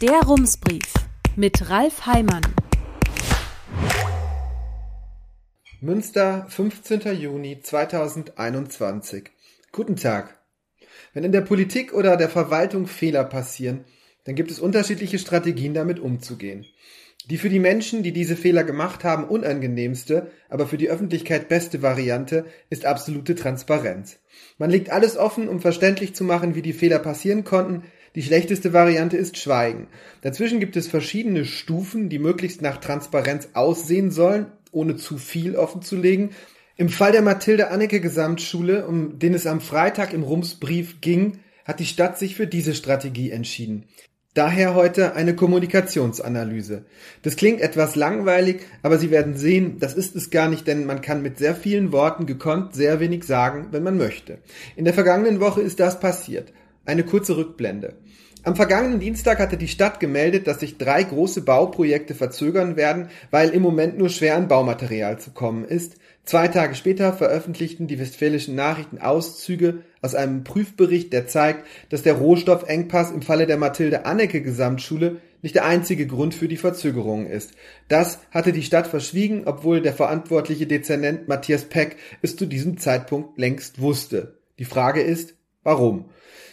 Der Rumsbrief mit Ralf Heimann. Münster, 15. Juni 2021. Guten Tag. Wenn in der Politik oder der Verwaltung Fehler passieren, dann gibt es unterschiedliche Strategien damit umzugehen. Die für die Menschen, die diese Fehler gemacht haben, unangenehmste, aber für die Öffentlichkeit beste Variante ist absolute Transparenz. Man legt alles offen, um verständlich zu machen, wie die Fehler passieren konnten. Die schlechteste Variante ist Schweigen. Dazwischen gibt es verschiedene Stufen, die möglichst nach Transparenz aussehen sollen, ohne zu viel offenzulegen. Im Fall der Mathilde Anneke Gesamtschule, um den es am Freitag im Rumsbrief ging, hat die Stadt sich für diese Strategie entschieden. Daher heute eine Kommunikationsanalyse. Das klingt etwas langweilig, aber Sie werden sehen, das ist es gar nicht, denn man kann mit sehr vielen Worten gekonnt sehr wenig sagen, wenn man möchte. In der vergangenen Woche ist das passiert. Eine kurze Rückblende. Am vergangenen Dienstag hatte die Stadt gemeldet, dass sich drei große Bauprojekte verzögern werden, weil im Moment nur schwer an Baumaterial zu kommen ist. Zwei Tage später veröffentlichten die Westfälischen Nachrichten Auszüge aus einem Prüfbericht, der zeigt, dass der Rohstoffengpass im Falle der Mathilde Annecke Gesamtschule nicht der einzige Grund für die Verzögerungen ist. Das hatte die Stadt verschwiegen, obwohl der verantwortliche Dezernent Matthias Peck es zu diesem Zeitpunkt längst wusste. Die Frage ist, warum?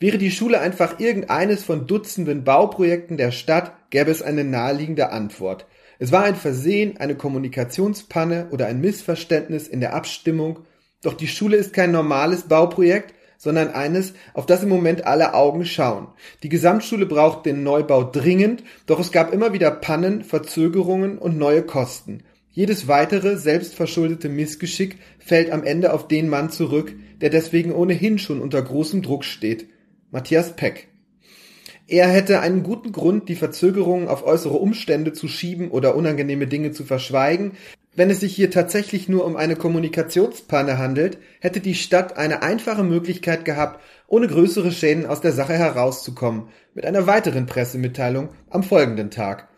Wäre die Schule einfach irgendeines von Dutzenden Bauprojekten der Stadt, gäbe es eine naheliegende Antwort. Es war ein Versehen, eine Kommunikationspanne oder ein Missverständnis in der Abstimmung. Doch die Schule ist kein normales Bauprojekt, sondern eines, auf das im Moment alle Augen schauen. Die Gesamtschule braucht den Neubau dringend, doch es gab immer wieder Pannen, Verzögerungen und neue Kosten. Jedes weitere selbstverschuldete Missgeschick fällt am Ende auf den Mann zurück, der deswegen ohnehin schon unter großem Druck steht. Matthias Peck. Er hätte einen guten Grund, die Verzögerungen auf äußere Umstände zu schieben oder unangenehme Dinge zu verschweigen. Wenn es sich hier tatsächlich nur um eine Kommunikationspanne handelt, hätte die Stadt eine einfache Möglichkeit gehabt, ohne größere Schäden aus der Sache herauszukommen, mit einer weiteren Pressemitteilung am folgenden Tag.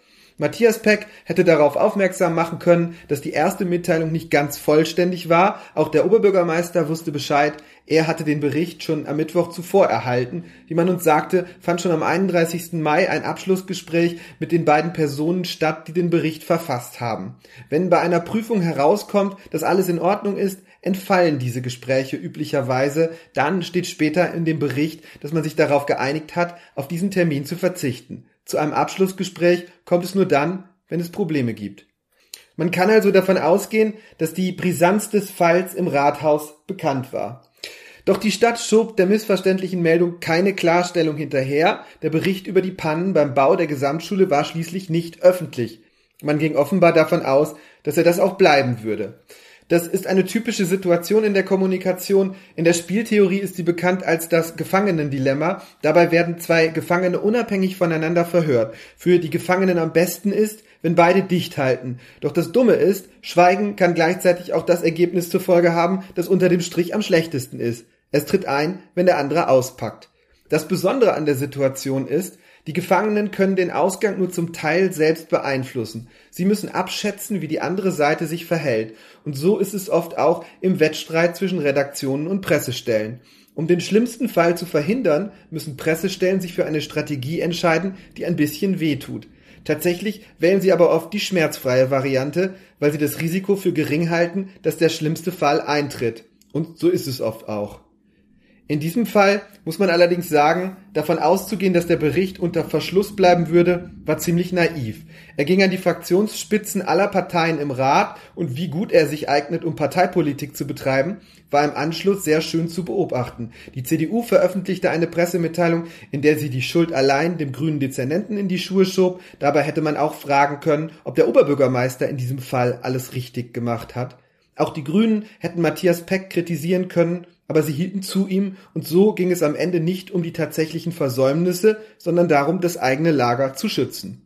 Matthias Peck hätte darauf aufmerksam machen können, dass die erste Mitteilung nicht ganz vollständig war. Auch der Oberbürgermeister wusste Bescheid. Er hatte den Bericht schon am Mittwoch zuvor erhalten. Wie man uns sagte, fand schon am 31. Mai ein Abschlussgespräch mit den beiden Personen statt, die den Bericht verfasst haben. Wenn bei einer Prüfung herauskommt, dass alles in Ordnung ist, entfallen diese Gespräche üblicherweise. Dann steht später in dem Bericht, dass man sich darauf geeinigt hat, auf diesen Termin zu verzichten. Zu einem Abschlussgespräch kommt es nur dann, wenn es Probleme gibt. Man kann also davon ausgehen, dass die Brisanz des Falls im Rathaus bekannt war. Doch die Stadt schob der missverständlichen Meldung keine Klarstellung hinterher. Der Bericht über die Pannen beim Bau der Gesamtschule war schließlich nicht öffentlich. Man ging offenbar davon aus, dass er das auch bleiben würde. Das ist eine typische Situation in der Kommunikation. In der Spieltheorie ist sie bekannt als das Gefangenendilemma. Dabei werden zwei Gefangene unabhängig voneinander verhört. Für die Gefangenen am besten ist, wenn beide dicht halten. Doch das Dumme ist, Schweigen kann gleichzeitig auch das Ergebnis zur Folge haben, das unter dem Strich am schlechtesten ist. Es tritt ein, wenn der andere auspackt. Das Besondere an der Situation ist, die Gefangenen können den Ausgang nur zum Teil selbst beeinflussen. Sie müssen abschätzen, wie die andere Seite sich verhält. Und so ist es oft auch im Wettstreit zwischen Redaktionen und Pressestellen. Um den schlimmsten Fall zu verhindern, müssen Pressestellen sich für eine Strategie entscheiden, die ein bisschen wehtut. Tatsächlich wählen sie aber oft die schmerzfreie Variante, weil sie das Risiko für gering halten, dass der schlimmste Fall eintritt. Und so ist es oft auch. In diesem Fall muss man allerdings sagen, davon auszugehen, dass der Bericht unter Verschluss bleiben würde, war ziemlich naiv. Er ging an die Fraktionsspitzen aller Parteien im Rat und wie gut er sich eignet, um Parteipolitik zu betreiben, war im Anschluss sehr schön zu beobachten. Die CDU veröffentlichte eine Pressemitteilung, in der sie die Schuld allein dem grünen Dezernenten in die Schuhe schob. Dabei hätte man auch fragen können, ob der Oberbürgermeister in diesem Fall alles richtig gemacht hat. Auch die Grünen hätten Matthias Peck kritisieren können, aber sie hielten zu ihm, und so ging es am Ende nicht um die tatsächlichen Versäumnisse, sondern darum, das eigene Lager zu schützen.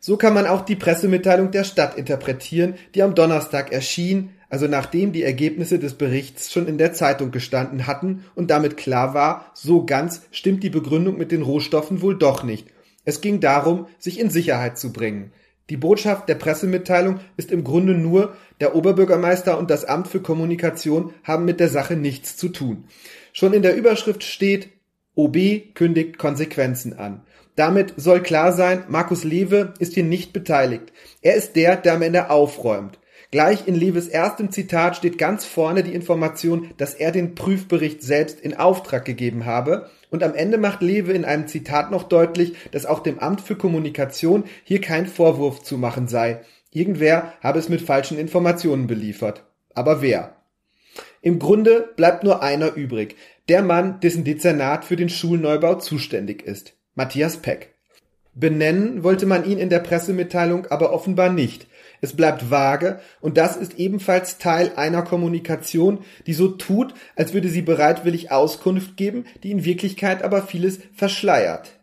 So kann man auch die Pressemitteilung der Stadt interpretieren, die am Donnerstag erschien, also nachdem die Ergebnisse des Berichts schon in der Zeitung gestanden hatten und damit klar war, so ganz stimmt die Begründung mit den Rohstoffen wohl doch nicht. Es ging darum, sich in Sicherheit zu bringen. Die Botschaft der Pressemitteilung ist im Grunde nur, der Oberbürgermeister und das Amt für Kommunikation haben mit der Sache nichts zu tun. Schon in der Überschrift steht, OB kündigt Konsequenzen an. Damit soll klar sein, Markus Lewe ist hier nicht beteiligt. Er ist der, der am Ende aufräumt. Gleich in Lewes erstem Zitat steht ganz vorne die Information, dass er den Prüfbericht selbst in Auftrag gegeben habe. Und am Ende macht Lewe in einem Zitat noch deutlich, dass auch dem Amt für Kommunikation hier kein Vorwurf zu machen sei. Irgendwer habe es mit falschen Informationen beliefert. Aber wer? Im Grunde bleibt nur einer übrig. Der Mann, dessen Dezernat für den Schulneubau zuständig ist. Matthias Peck. Benennen wollte man ihn in der Pressemitteilung aber offenbar nicht. Es bleibt vage und das ist ebenfalls Teil einer Kommunikation, die so tut, als würde sie bereitwillig Auskunft geben, die in Wirklichkeit aber vieles verschleiert.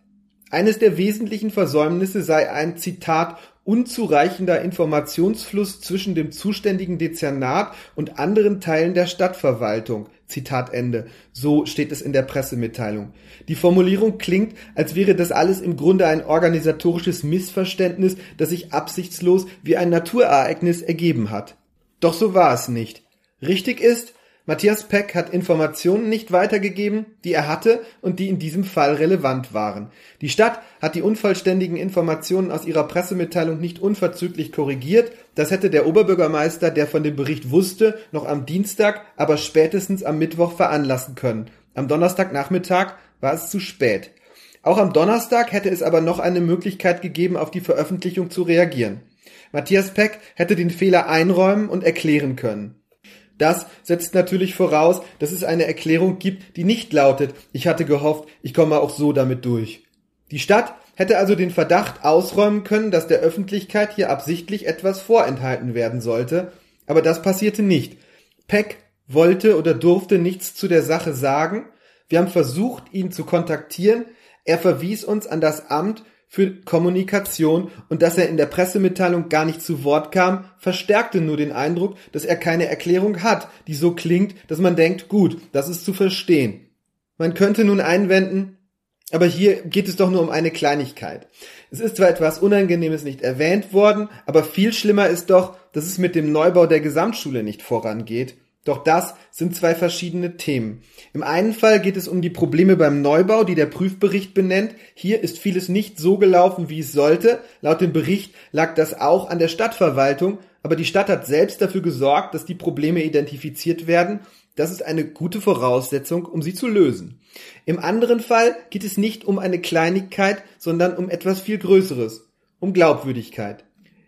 Eines der wesentlichen Versäumnisse sei ein Zitat unzureichender Informationsfluss zwischen dem zuständigen Dezernat und anderen Teilen der Stadtverwaltung. Zitat Ende. So steht es in der Pressemitteilung. Die Formulierung klingt, als wäre das alles im Grunde ein organisatorisches Missverständnis, das sich absichtslos wie ein Naturereignis ergeben hat. Doch so war es nicht. Richtig ist, Matthias Peck hat Informationen nicht weitergegeben, die er hatte und die in diesem Fall relevant waren. Die Stadt hat die unvollständigen Informationen aus ihrer Pressemitteilung nicht unverzüglich korrigiert. Das hätte der Oberbürgermeister, der von dem Bericht wusste, noch am Dienstag, aber spätestens am Mittwoch veranlassen können. Am Donnerstagnachmittag war es zu spät. Auch am Donnerstag hätte es aber noch eine Möglichkeit gegeben, auf die Veröffentlichung zu reagieren. Matthias Peck hätte den Fehler einräumen und erklären können. Das setzt natürlich voraus, dass es eine Erklärung gibt, die nicht lautet, ich hatte gehofft, ich komme auch so damit durch. Die Stadt hätte also den Verdacht ausräumen können, dass der Öffentlichkeit hier absichtlich etwas vorenthalten werden sollte, aber das passierte nicht. Peck wollte oder durfte nichts zu der Sache sagen, wir haben versucht, ihn zu kontaktieren, er verwies uns an das Amt für Kommunikation und dass er in der Pressemitteilung gar nicht zu Wort kam, verstärkte nur den Eindruck, dass er keine Erklärung hat, die so klingt, dass man denkt, gut, das ist zu verstehen. Man könnte nun einwenden, aber hier geht es doch nur um eine Kleinigkeit. Es ist zwar etwas Unangenehmes nicht erwähnt worden, aber viel schlimmer ist doch, dass es mit dem Neubau der Gesamtschule nicht vorangeht doch das sind zwei verschiedene Themen. Im einen Fall geht es um die Probleme beim Neubau, die der Prüfbericht benennt. Hier ist vieles nicht so gelaufen, wie es sollte. Laut dem Bericht lag das auch an der Stadtverwaltung, aber die Stadt hat selbst dafür gesorgt, dass die Probleme identifiziert werden. Das ist eine gute Voraussetzung, um sie zu lösen. Im anderen Fall geht es nicht um eine Kleinigkeit, sondern um etwas viel Größeres, um Glaubwürdigkeit.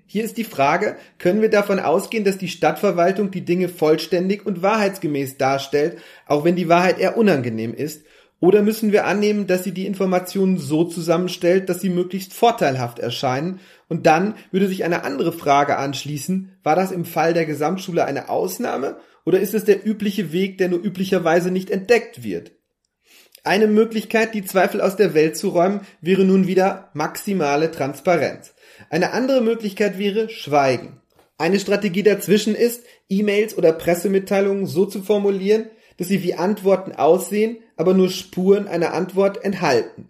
Hier ist die Frage, können wir davon ausgehen, dass die Stadtverwaltung die Dinge vollständig und wahrheitsgemäß darstellt, auch wenn die Wahrheit eher unangenehm ist? Oder müssen wir annehmen, dass sie die Informationen so zusammenstellt, dass sie möglichst vorteilhaft erscheinen? Und dann würde sich eine andere Frage anschließen, war das im Fall der Gesamtschule eine Ausnahme oder ist es der übliche Weg, der nur üblicherweise nicht entdeckt wird? Eine Möglichkeit, die Zweifel aus der Welt zu räumen, wäre nun wieder maximale Transparenz. Eine andere Möglichkeit wäre Schweigen. Eine Strategie dazwischen ist, E-Mails oder Pressemitteilungen so zu formulieren, dass sie wie Antworten aussehen, aber nur Spuren einer Antwort enthalten.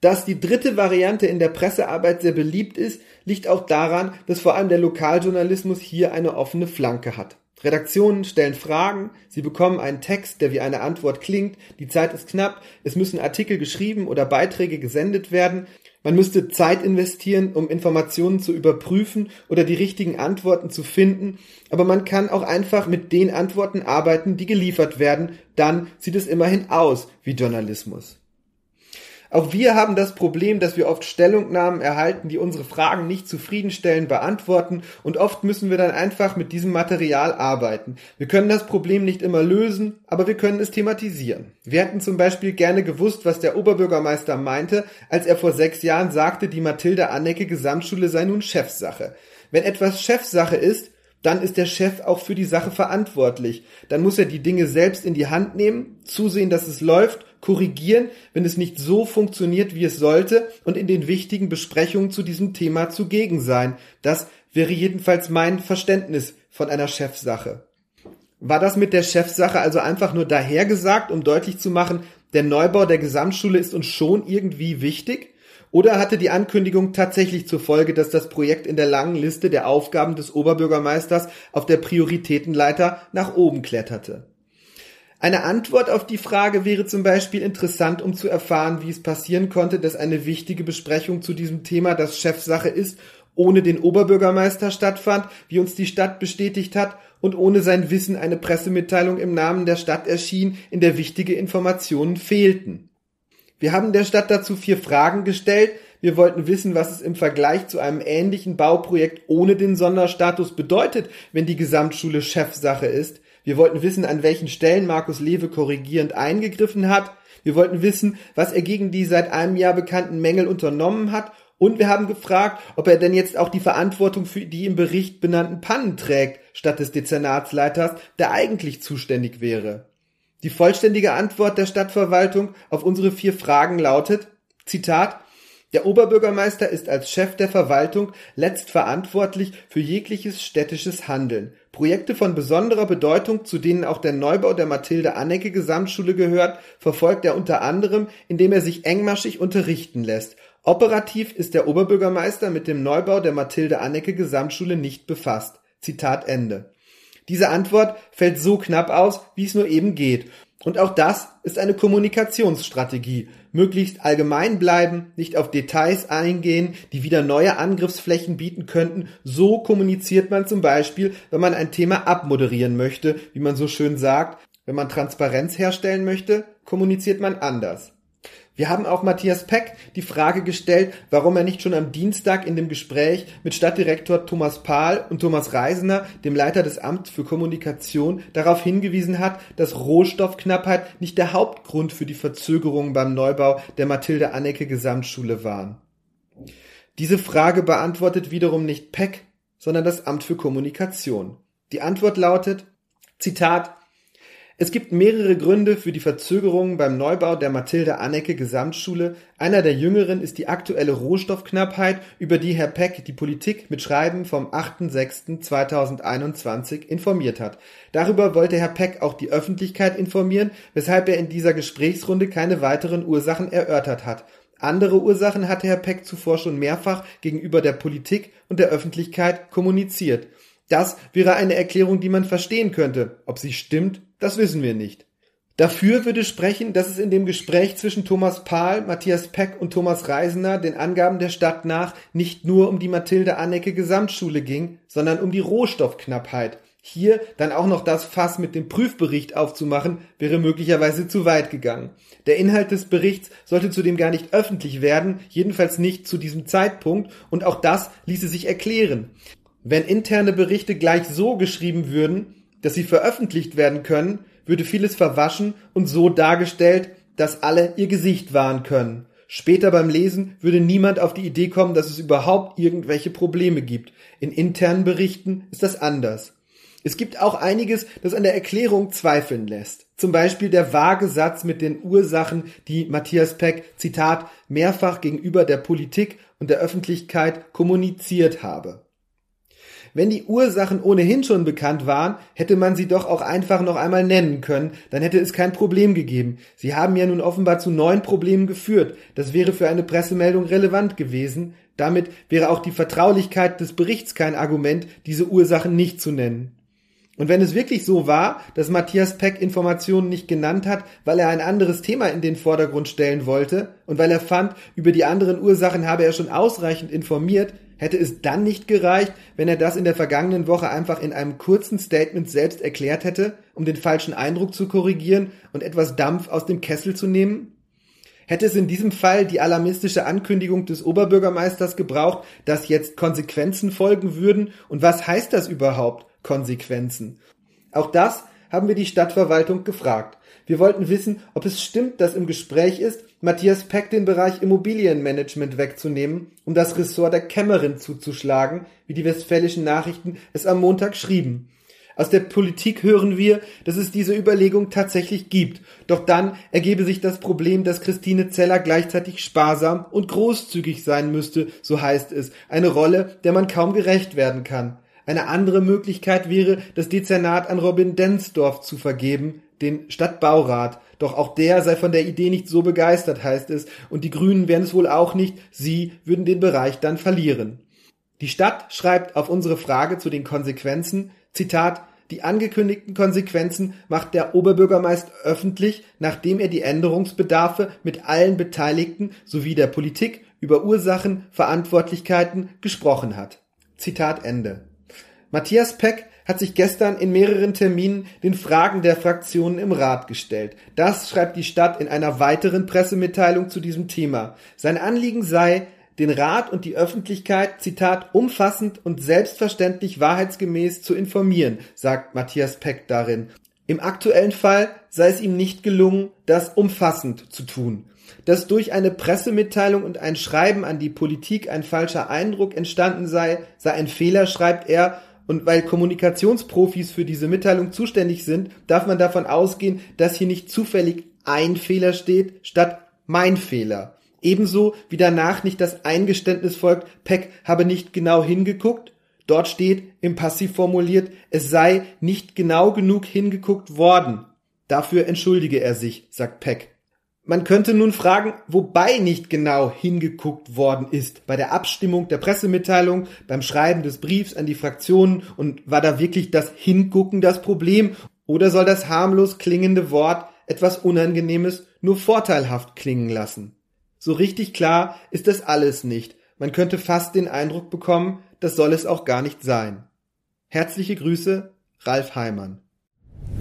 Dass die dritte Variante in der Pressearbeit sehr beliebt ist, liegt auch daran, dass vor allem der Lokaljournalismus hier eine offene Flanke hat. Redaktionen stellen Fragen, sie bekommen einen Text, der wie eine Antwort klingt, die Zeit ist knapp, es müssen Artikel geschrieben oder Beiträge gesendet werden, man müsste Zeit investieren, um Informationen zu überprüfen oder die richtigen Antworten zu finden, aber man kann auch einfach mit den Antworten arbeiten, die geliefert werden, dann sieht es immerhin aus wie Journalismus. Auch wir haben das Problem, dass wir oft Stellungnahmen erhalten, die unsere Fragen nicht zufriedenstellend beantworten und oft müssen wir dann einfach mit diesem Material arbeiten. Wir können das Problem nicht immer lösen, aber wir können es thematisieren. Wir hätten zum Beispiel gerne gewusst, was der Oberbürgermeister meinte, als er vor sechs Jahren sagte, die Mathilde Annecke Gesamtschule sei nun Chefsache. Wenn etwas Chefsache ist, dann ist der Chef auch für die Sache verantwortlich. Dann muss er die Dinge selbst in die Hand nehmen, zusehen, dass es läuft, korrigieren, wenn es nicht so funktioniert, wie es sollte und in den wichtigen Besprechungen zu diesem Thema zugegen sein. Das wäre jedenfalls mein Verständnis von einer Chefsache. War das mit der Chefsache also einfach nur dahergesagt, um deutlich zu machen, der Neubau der Gesamtschule ist uns schon irgendwie wichtig? Oder hatte die Ankündigung tatsächlich zur Folge, dass das Projekt in der langen Liste der Aufgaben des Oberbürgermeisters auf der Prioritätenleiter nach oben kletterte? Eine Antwort auf die Frage wäre zum Beispiel interessant, um zu erfahren, wie es passieren konnte, dass eine wichtige Besprechung zu diesem Thema, das Chefsache ist, ohne den Oberbürgermeister stattfand, wie uns die Stadt bestätigt hat, und ohne sein Wissen eine Pressemitteilung im Namen der Stadt erschien, in der wichtige Informationen fehlten. Wir haben der Stadt dazu vier Fragen gestellt. Wir wollten wissen, was es im Vergleich zu einem ähnlichen Bauprojekt ohne den Sonderstatus bedeutet, wenn die Gesamtschule Chefsache ist. Wir wollten wissen, an welchen Stellen Markus Lewe korrigierend eingegriffen hat. Wir wollten wissen, was er gegen die seit einem Jahr bekannten Mängel unternommen hat und wir haben gefragt, ob er denn jetzt auch die Verantwortung für die im Bericht benannten Pannen trägt, statt des Dezernatsleiters, der eigentlich zuständig wäre. Die vollständige Antwort der Stadtverwaltung auf unsere vier Fragen lautet, Zitat, der Oberbürgermeister ist als Chef der Verwaltung letztverantwortlich für jegliches städtisches Handeln. Projekte von besonderer Bedeutung, zu denen auch der Neubau der Mathilde Annecke Gesamtschule gehört, verfolgt er unter anderem, indem er sich engmaschig unterrichten lässt Operativ ist der Oberbürgermeister mit dem Neubau der Mathilde-Annecke-Gesamtschule nicht befasst. Zitat Ende. Diese Antwort fällt so knapp aus, wie es nur eben geht. Und auch das ist eine Kommunikationsstrategie. Möglichst allgemein bleiben, nicht auf Details eingehen, die wieder neue Angriffsflächen bieten könnten. So kommuniziert man zum Beispiel, wenn man ein Thema abmoderieren möchte, wie man so schön sagt. Wenn man Transparenz herstellen möchte, kommuniziert man anders. Wir haben auch Matthias Peck die Frage gestellt, warum er nicht schon am Dienstag in dem Gespräch mit Stadtdirektor Thomas Pahl und Thomas Reisener, dem Leiter des Amts für Kommunikation, darauf hingewiesen hat, dass Rohstoffknappheit nicht der Hauptgrund für die Verzögerungen beim Neubau der Mathilde Annecke Gesamtschule waren. Diese Frage beantwortet wiederum nicht Peck, sondern das Amt für Kommunikation. Die Antwort lautet, Zitat, es gibt mehrere Gründe für die Verzögerungen beim Neubau der Mathilde-Annecke Gesamtschule. Einer der jüngeren ist die aktuelle Rohstoffknappheit, über die Herr Peck die Politik mit Schreiben vom 8.6.2021 informiert hat. Darüber wollte Herr Peck auch die Öffentlichkeit informieren, weshalb er in dieser Gesprächsrunde keine weiteren Ursachen erörtert hat. Andere Ursachen hatte Herr Peck zuvor schon mehrfach gegenüber der Politik und der Öffentlichkeit kommuniziert. Das wäre eine Erklärung, die man verstehen könnte. Ob sie stimmt, das wissen wir nicht. Dafür würde sprechen, dass es in dem Gespräch zwischen Thomas Pahl, Matthias Peck und Thomas Reisener den Angaben der Stadt nach nicht nur um die Mathilde Annecke Gesamtschule ging, sondern um die Rohstoffknappheit. Hier dann auch noch das Fass mit dem Prüfbericht aufzumachen, wäre möglicherweise zu weit gegangen. Der Inhalt des Berichts sollte zudem gar nicht öffentlich werden, jedenfalls nicht zu diesem Zeitpunkt, und auch das ließe sich erklären. Wenn interne Berichte gleich so geschrieben würden, dass sie veröffentlicht werden können, würde vieles verwaschen und so dargestellt, dass alle ihr Gesicht wahren können. Später beim Lesen würde niemand auf die Idee kommen, dass es überhaupt irgendwelche Probleme gibt. In internen Berichten ist das anders. Es gibt auch einiges, das an der Erklärung zweifeln lässt. Zum Beispiel der vage Satz mit den Ursachen, die Matthias Peck, Zitat, mehrfach gegenüber der Politik und der Öffentlichkeit kommuniziert habe. Wenn die Ursachen ohnehin schon bekannt waren, hätte man sie doch auch einfach noch einmal nennen können, dann hätte es kein Problem gegeben. Sie haben ja nun offenbar zu neuen Problemen geführt. Das wäre für eine Pressemeldung relevant gewesen. Damit wäre auch die Vertraulichkeit des Berichts kein Argument, diese Ursachen nicht zu nennen. Und wenn es wirklich so war, dass Matthias Peck Informationen nicht genannt hat, weil er ein anderes Thema in den Vordergrund stellen wollte und weil er fand, über die anderen Ursachen habe er schon ausreichend informiert, Hätte es dann nicht gereicht, wenn er das in der vergangenen Woche einfach in einem kurzen Statement selbst erklärt hätte, um den falschen Eindruck zu korrigieren und etwas Dampf aus dem Kessel zu nehmen? Hätte es in diesem Fall die alarmistische Ankündigung des Oberbürgermeisters gebraucht, dass jetzt Konsequenzen folgen würden? Und was heißt das überhaupt, Konsequenzen? Auch das haben wir die Stadtverwaltung gefragt. Wir wollten wissen, ob es stimmt, dass im Gespräch ist, Matthias Peck den Bereich Immobilienmanagement wegzunehmen, um das Ressort der Kämmerin zuzuschlagen, wie die westfälischen Nachrichten es am Montag schrieben. Aus der Politik hören wir, dass es diese Überlegung tatsächlich gibt. Doch dann ergebe sich das Problem, dass Christine Zeller gleichzeitig sparsam und großzügig sein müsste, so heißt es, eine Rolle, der man kaum gerecht werden kann. Eine andere Möglichkeit wäre, das Dezernat an Robin Densdorf zu vergeben, den Stadtbaurat. Doch auch der sei von der Idee nicht so begeistert, heißt es, und die Grünen wären es wohl auch nicht, sie würden den Bereich dann verlieren. Die Stadt schreibt auf unsere Frage zu den Konsequenzen, Zitat, Die angekündigten Konsequenzen macht der Oberbürgermeister öffentlich, nachdem er die Änderungsbedarfe mit allen Beteiligten sowie der Politik über Ursachen, Verantwortlichkeiten gesprochen hat. Zitat Ende. Matthias Peck hat sich gestern in mehreren Terminen den Fragen der Fraktionen im Rat gestellt. Das schreibt die Stadt in einer weiteren Pressemitteilung zu diesem Thema. Sein Anliegen sei, den Rat und die Öffentlichkeit, Zitat, umfassend und selbstverständlich wahrheitsgemäß zu informieren, sagt Matthias Peck darin. Im aktuellen Fall sei es ihm nicht gelungen, das umfassend zu tun. Dass durch eine Pressemitteilung und ein Schreiben an die Politik ein falscher Eindruck entstanden sei, sei ein Fehler, schreibt er, und weil Kommunikationsprofis für diese Mitteilung zuständig sind, darf man davon ausgehen, dass hier nicht zufällig ein Fehler steht, statt mein Fehler. Ebenso wie danach nicht das Eingeständnis folgt, Peck habe nicht genau hingeguckt. Dort steht im Passiv formuliert, es sei nicht genau genug hingeguckt worden. Dafür entschuldige er sich, sagt Peck. Man könnte nun fragen, wobei nicht genau hingeguckt worden ist. Bei der Abstimmung der Pressemitteilung, beim Schreiben des Briefs an die Fraktionen und war da wirklich das Hingucken das Problem? Oder soll das harmlos klingende Wort etwas Unangenehmes nur vorteilhaft klingen lassen? So richtig klar ist das alles nicht. Man könnte fast den Eindruck bekommen, das soll es auch gar nicht sein. Herzliche Grüße, Ralf Heimann.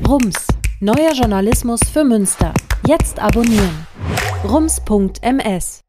Rums, neuer Journalismus für Münster. Jetzt abonnieren. rums.ms